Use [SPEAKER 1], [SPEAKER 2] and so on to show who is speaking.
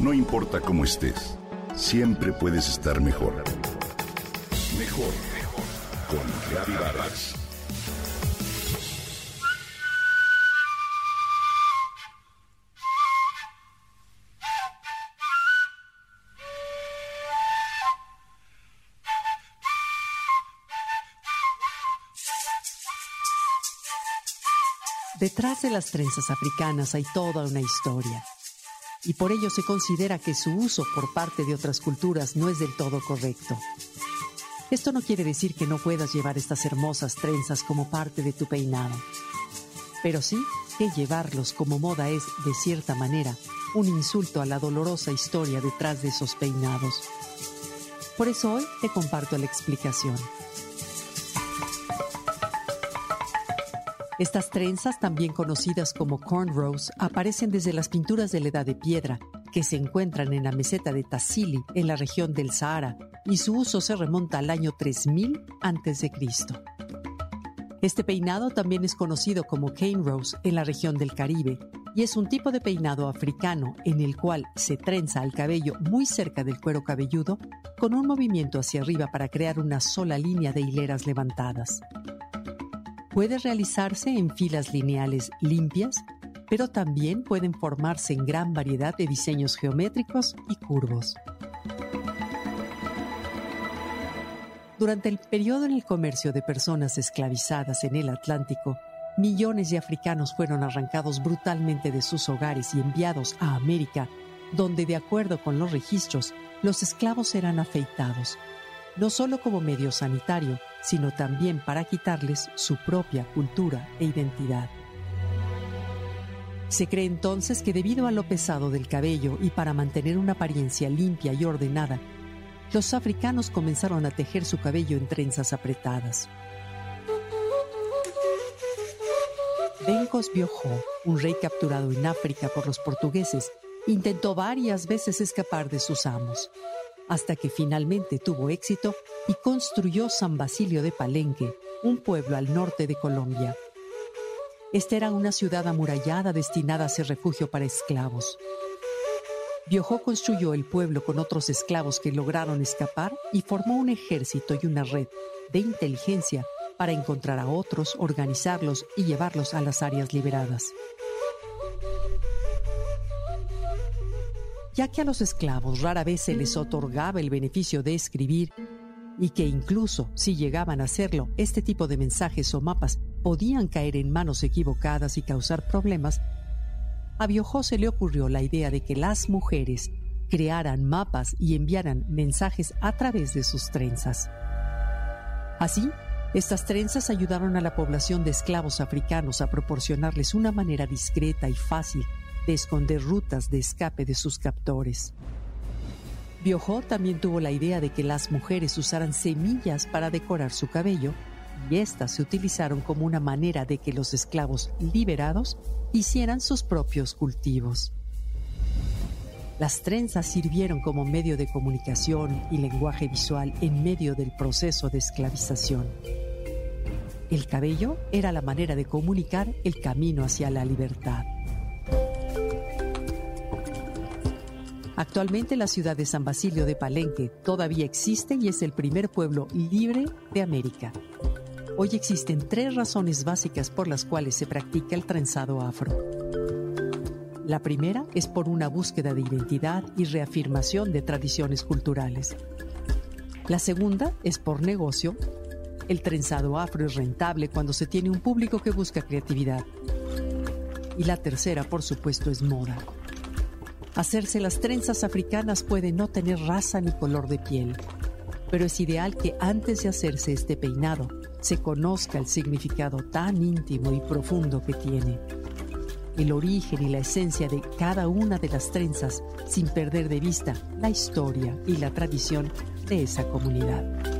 [SPEAKER 1] No importa cómo estés, siempre puedes estar mejor. Mejor, mejor. Con Reavivadas.
[SPEAKER 2] Detrás de las trenzas africanas hay toda una historia. Y por ello se considera que su uso por parte de otras culturas no es del todo correcto. Esto no quiere decir que no puedas llevar estas hermosas trenzas como parte de tu peinado. Pero sí que llevarlos como moda es, de cierta manera, un insulto a la dolorosa historia detrás de esos peinados. Por eso hoy te comparto la explicación. Estas trenzas, también conocidas como cornrows, aparecen desde las pinturas de la Edad de Piedra, que se encuentran en la meseta de Tassili, en la región del Sahara, y su uso se remonta al año 3000 a.C. Este peinado también es conocido como cane rose en la región del Caribe y es un tipo de peinado africano en el cual se trenza el cabello muy cerca del cuero cabelludo con un movimiento hacia arriba para crear una sola línea de hileras levantadas. Puede realizarse en filas lineales limpias, pero también pueden formarse en gran variedad de diseños geométricos y curvos. Durante el periodo en el comercio de personas esclavizadas en el Atlántico, millones de africanos fueron arrancados brutalmente de sus hogares y enviados a América, donde de acuerdo con los registros, los esclavos eran afeitados, no solo como medio sanitario, sino también para quitarles su propia cultura e identidad. Se cree entonces que debido a lo pesado del cabello y para mantener una apariencia limpia y ordenada, los africanos comenzaron a tejer su cabello en trenzas apretadas. Bencos Biojo, un rey capturado en África por los portugueses, intentó varias veces escapar de sus amos hasta que finalmente tuvo éxito y construyó San Basilio de Palenque, un pueblo al norte de Colombia. Esta era una ciudad amurallada destinada a ser refugio para esclavos. Biojó construyó el pueblo con otros esclavos que lograron escapar y formó un ejército y una red de inteligencia para encontrar a otros, organizarlos y llevarlos a las áreas liberadas. Ya que a los esclavos rara vez se les otorgaba el beneficio de escribir y que incluso si llegaban a hacerlo, este tipo de mensajes o mapas podían caer en manos equivocadas y causar problemas, a Biojó se le ocurrió la idea de que las mujeres crearan mapas y enviaran mensajes a través de sus trenzas. Así, estas trenzas ayudaron a la población de esclavos africanos a proporcionarles una manera discreta y fácil de esconder rutas de escape de sus captores. Biojó también tuvo la idea de que las mujeres usaran semillas para decorar su cabello y éstas se utilizaron como una manera de que los esclavos liberados hicieran sus propios cultivos. Las trenzas sirvieron como medio de comunicación y lenguaje visual en medio del proceso de esclavización. El cabello era la manera de comunicar el camino hacia la libertad. Actualmente la ciudad de San Basilio de Palenque todavía existe y es el primer pueblo libre de América. Hoy existen tres razones básicas por las cuales se practica el trenzado afro. La primera es por una búsqueda de identidad y reafirmación de tradiciones culturales. La segunda es por negocio. El trenzado afro es rentable cuando se tiene un público que busca creatividad. Y la tercera, por supuesto, es moda. Hacerse las trenzas africanas puede no tener raza ni color de piel, pero es ideal que antes de hacerse este peinado se conozca el significado tan íntimo y profundo que tiene. El origen y la esencia de cada una de las trenzas sin perder de vista la historia y la tradición de esa comunidad.